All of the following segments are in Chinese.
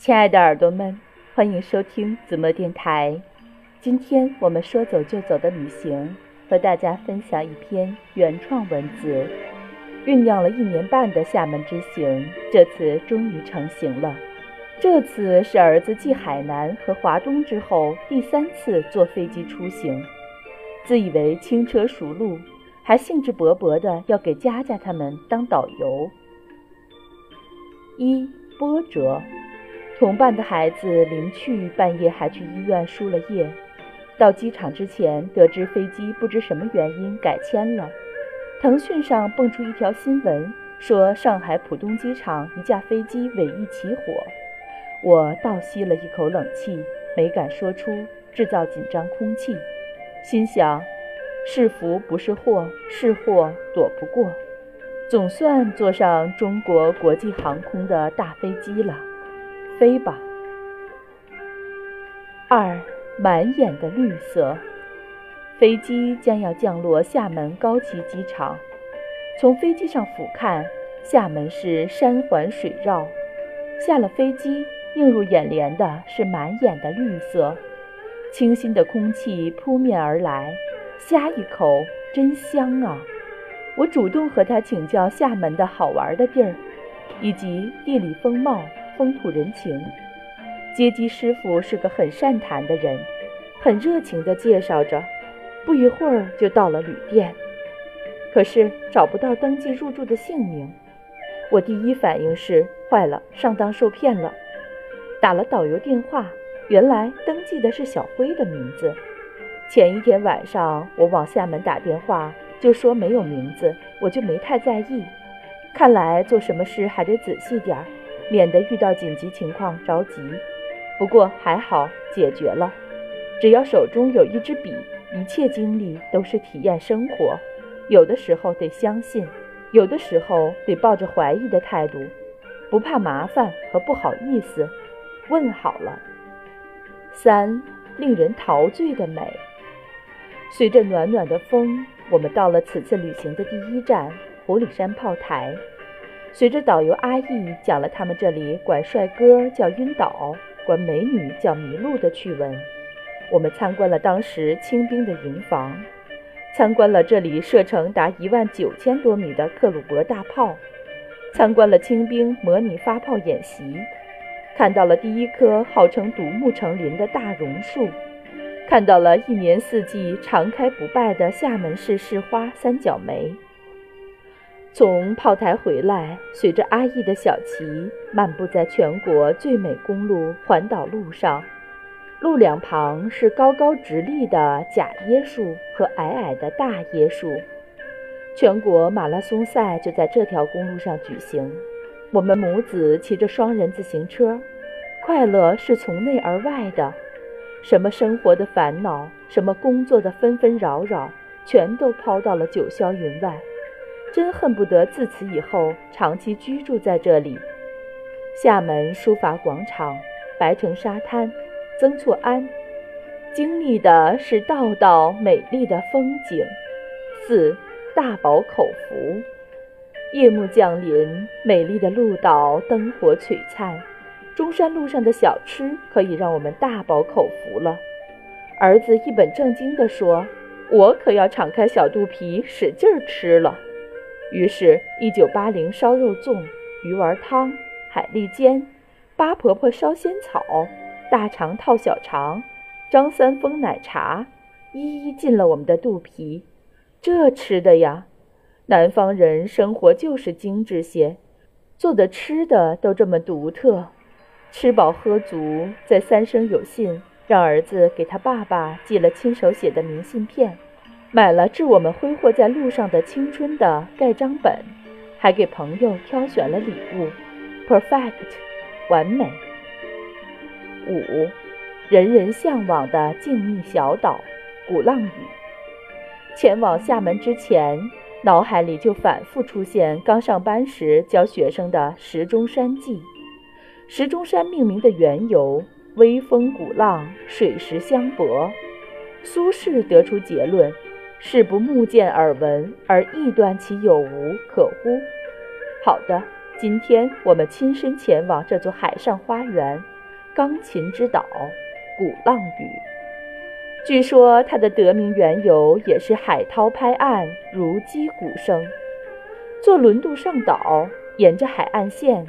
亲爱的耳朵们，欢迎收听子墨电台。今天我们说走就走的旅行，和大家分享一篇原创文字。酝酿了一年半的厦门之行，这次终于成行了。这次是儿子继海南和华东之后第三次坐飞机出行，自以为轻车熟路，还兴致勃勃的要给佳佳他们当导游。一波折。同伴的孩子临去，半夜还去医院输了液。到机场之前，得知飞机不知什么原因改签了。腾讯上蹦出一条新闻，说上海浦东机场一架飞机尾翼起火。我倒吸了一口冷气，没敢说出，制造紧张空气。心想，是福不是祸，是祸躲不过。总算坐上中国国际航空的大飞机了。飞吧。二，满眼的绿色。飞机将要降落厦门高崎机场。从飞机上俯瞰，厦门是山环水绕。下了飞机，映入眼帘的是满眼的绿色。清新的空气扑面而来，呷一口，真香啊！我主动和他请教厦门的好玩的地儿，以及地理风貌。风土人情，接机师傅是个很善谈的人，很热情地介绍着。不一会儿就到了旅店，可是找不到登记入住的姓名。我第一反应是坏了，上当受骗了。打了导游电话，原来登记的是小辉的名字。前一天晚上我往厦门打电话，就说没有名字，我就没太在意。看来做什么事还得仔细点儿。免得遇到紧急情况着急，不过还好解决了。只要手中有一支笔，一切经历都是体验生活。有的时候得相信，有的时候得抱着怀疑的态度，不怕麻烦和不好意思。问好了。三，令人陶醉的美。随着暖暖的风，我们到了此次旅行的第一站——湖里山炮台。随着导游阿义讲了他们这里管帅哥叫晕倒，管美女叫迷路的趣闻，我们参观了当时清兵的营房，参观了这里射程达一万九千多米的克虏伯大炮，参观了清兵模拟发炮演习，看到了第一棵号称独木成林的大榕树，看到了一年四季常开不败的厦门市市花三角梅。从炮台回来，随着阿义的小旗漫步在全国最美公路环岛路上，路两旁是高高直立的假椰树和矮矮的大椰树。全国马拉松赛就在这条公路上举行。我们母子骑着双人自行车，快乐是从内而外的，什么生活的烦恼，什么工作的纷纷扰扰，全都抛到了九霄云外。真恨不得自此以后长期居住在这里。厦门书法广场、白城沙滩、曾厝垵，经历的是道道美丽的风景。四大饱口福，夜幕降临，美丽的鹭岛灯火璀璨，中山路上的小吃可以让我们大饱口福了。儿子一本正经地说：“我可要敞开小肚皮，使劲儿吃了。”于是，一九八零烧肉粽、鱼丸汤、海蛎煎、八婆婆烧仙草、大肠套小肠、张三丰奶茶，一一进了我们的肚皮。这吃的呀，南方人生活就是精致些，做的吃的都这么独特。吃饱喝足，在三生有幸，让儿子给他爸爸寄了亲手写的明信片。买了致我们挥霍在路上的青春的盖章本，还给朋友挑选了礼物，perfect，完美。五，人人向往的静谧小岛鼓浪屿。前往厦门之前，脑海里就反复出现刚上班时教学生的石钟山记。石钟山命名的缘由：微风鼓浪，水石相搏。苏轼得出结论。是不目见耳闻而臆断其有无可乎？好的，今天我们亲身前往这座海上花园——钢琴之岛鼓浪屿。据说它的得名缘由也是海涛拍岸，如击鼓声。坐轮渡上岛，沿着海岸线，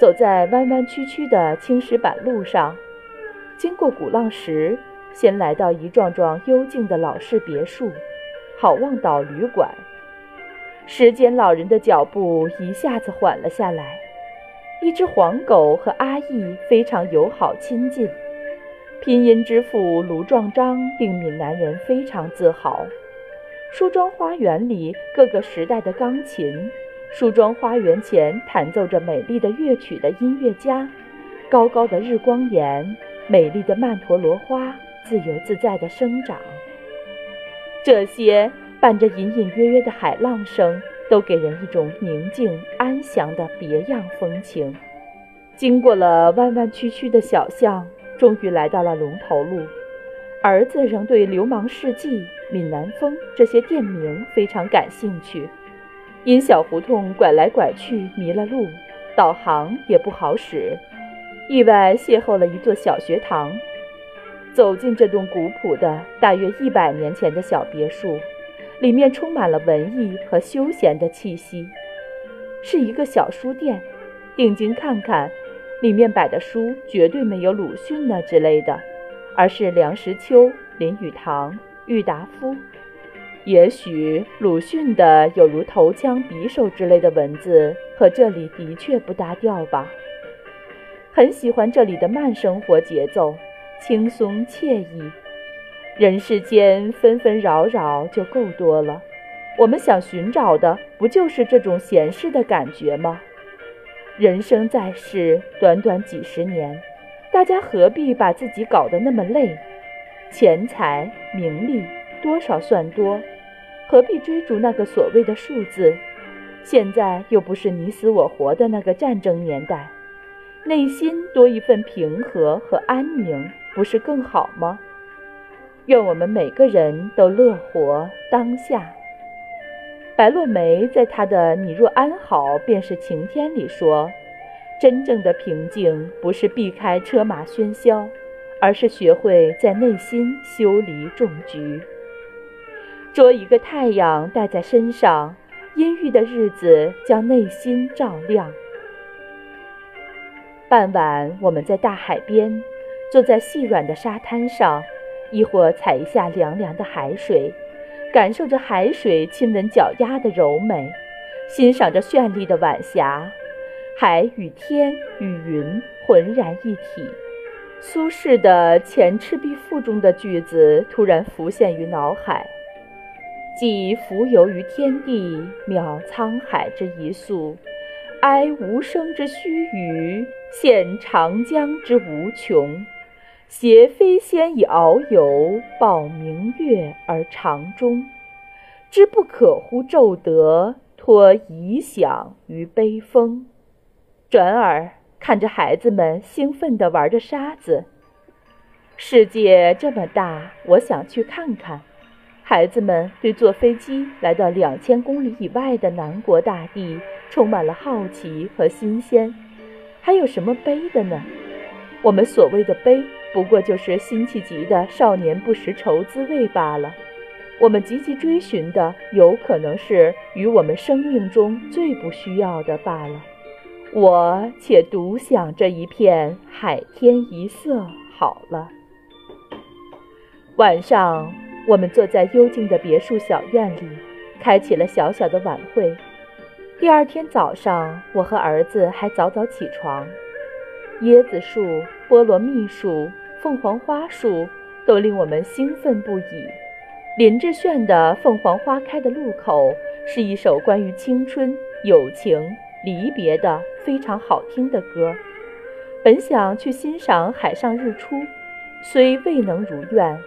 走在弯弯曲曲的青石板路上，经过鼓浪石，先来到一幢幢幽静的老式别墅——好望岛旅馆。时间老人的脚步一下子缓了下来。一只黄狗和阿义非常友好亲近。拼音之父卢壮章令闽南人非常自豪。梳妆花园里各个时代的钢琴，梳妆花园前弹奏着美丽的乐曲的音乐家，高高的日光岩，美丽的曼陀罗花自由自在地生长。这些。伴着隐隐约约的海浪声，都给人一种宁静安详的别样风情。经过了弯弯曲曲的小巷，终于来到了龙头路。儿子仍对“流氓世纪”“闽南风”这些店名非常感兴趣，因小胡同拐来拐去迷了路，导航也不好使，意外邂逅了一座小学堂。走进这栋古朴的、大约一百年前的小别墅。里面充满了文艺和休闲的气息，是一个小书店。定睛看看，里面摆的书绝对没有鲁迅呢之类的，而是梁实秋、林语堂、郁达夫。也许鲁迅的有如头枪、匕首之类的文字和这里的确不搭调吧。很喜欢这里的慢生活节奏，轻松惬意。人世间纷纷扰扰就够多了，我们想寻找的不就是这种闲适的感觉吗？人生在世，短短几十年，大家何必把自己搞得那么累？钱财名利多少算多，何必追逐那个所谓的数字？现在又不是你死我活的那个战争年代，内心多一份平和和安宁，不是更好吗？愿我们每个人都乐活当下。白落梅在她的《你若安好，便是晴天》里说：“真正的平静，不是避开车马喧嚣，而是学会在内心修篱种菊，捉一个太阳带在身上，阴郁的日子将内心照亮。”傍晚，我们在大海边，坐在细软的沙滩上。一会儿踩一下凉凉的海水，感受着海水亲吻脚丫的柔美，欣赏着绚丽的晚霞，海与天与云浑然一体。苏轼的《前赤壁赋》中的句子突然浮现于脑海：“寄蜉蝣于天地，渺沧海之一粟；哀无声之须臾，羡长江之无穷。”挟飞仙以遨游，抱明月而长终。知不可乎骤得，托遗响于悲风。转而看着孩子们兴奋地玩着沙子。世界这么大，我想去看看。孩子们对坐飞机来到两千公里以外的南国大地充满了好奇和新鲜。还有什么悲的呢？我们所谓的悲。不过就是辛弃疾的“少年不识愁滋味”罢了。我们积极追寻的，有可能是与我们生命中最不需要的罢了。我且独享这一片海天一色好了。晚上，我们坐在幽静的别墅小院里，开启了小小的晚会。第二天早上，我和儿子还早早起床。椰子树、菠萝蜜树。凤凰花树都令我们兴奋不已。林志炫的《凤凰花开的路口》是一首关于青春、友情、离别的非常好听的歌。本想去欣赏海上日出，虽未能如愿，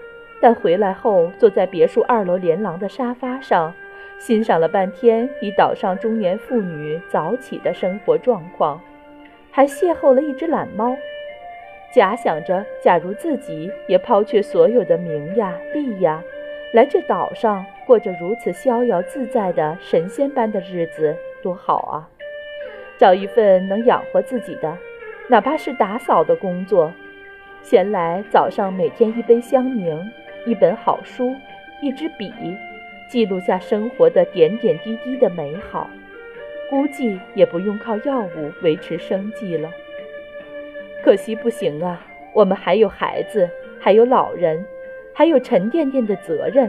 但回来后坐在别墅二楼连廊的沙发上，欣赏了半天以岛上中年妇女早起的生活状况，还邂逅了一只懒猫。假想着，假如自己也抛却所有的名呀、利呀，来这岛上过着如此逍遥自在的神仙般的日子，多好啊！找一份能养活自己的，哪怕是打扫的工作。闲来早上每天一杯香茗，一本好书，一支笔，记录下生活的点点滴滴的美好。估计也不用靠药物维持生计了。可惜不行啊，我们还有孩子，还有老人，还有沉甸甸的责任。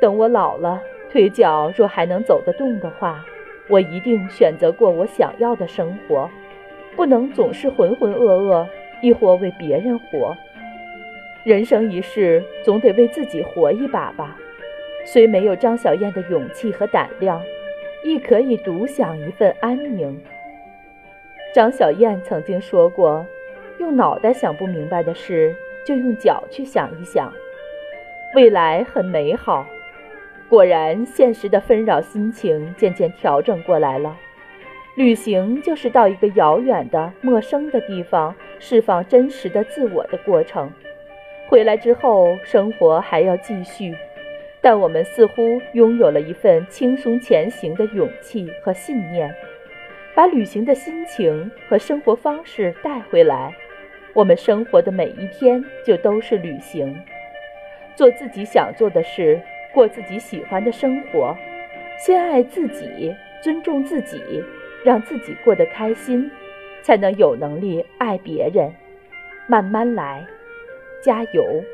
等我老了，腿脚若还能走得动的话，我一定选择过我想要的生活，不能总是浑浑噩噩，亦或为别人活。人生一世，总得为自己活一把吧。虽没有张小燕的勇气和胆量。亦可以独享一份安宁。张小燕曾经说过：“用脑袋想不明白的事，就用脚去想一想，未来很美好。”果然，现实的纷扰心情渐渐调整过来了。旅行就是到一个遥远的、陌生的地方，释放真实的自我的过程。回来之后，生活还要继续。但我们似乎拥有了一份轻松前行的勇气和信念，把旅行的心情和生活方式带回来，我们生活的每一天就都是旅行。做自己想做的事，过自己喜欢的生活，先爱自己，尊重自己，让自己过得开心，才能有能力爱别人。慢慢来，加油！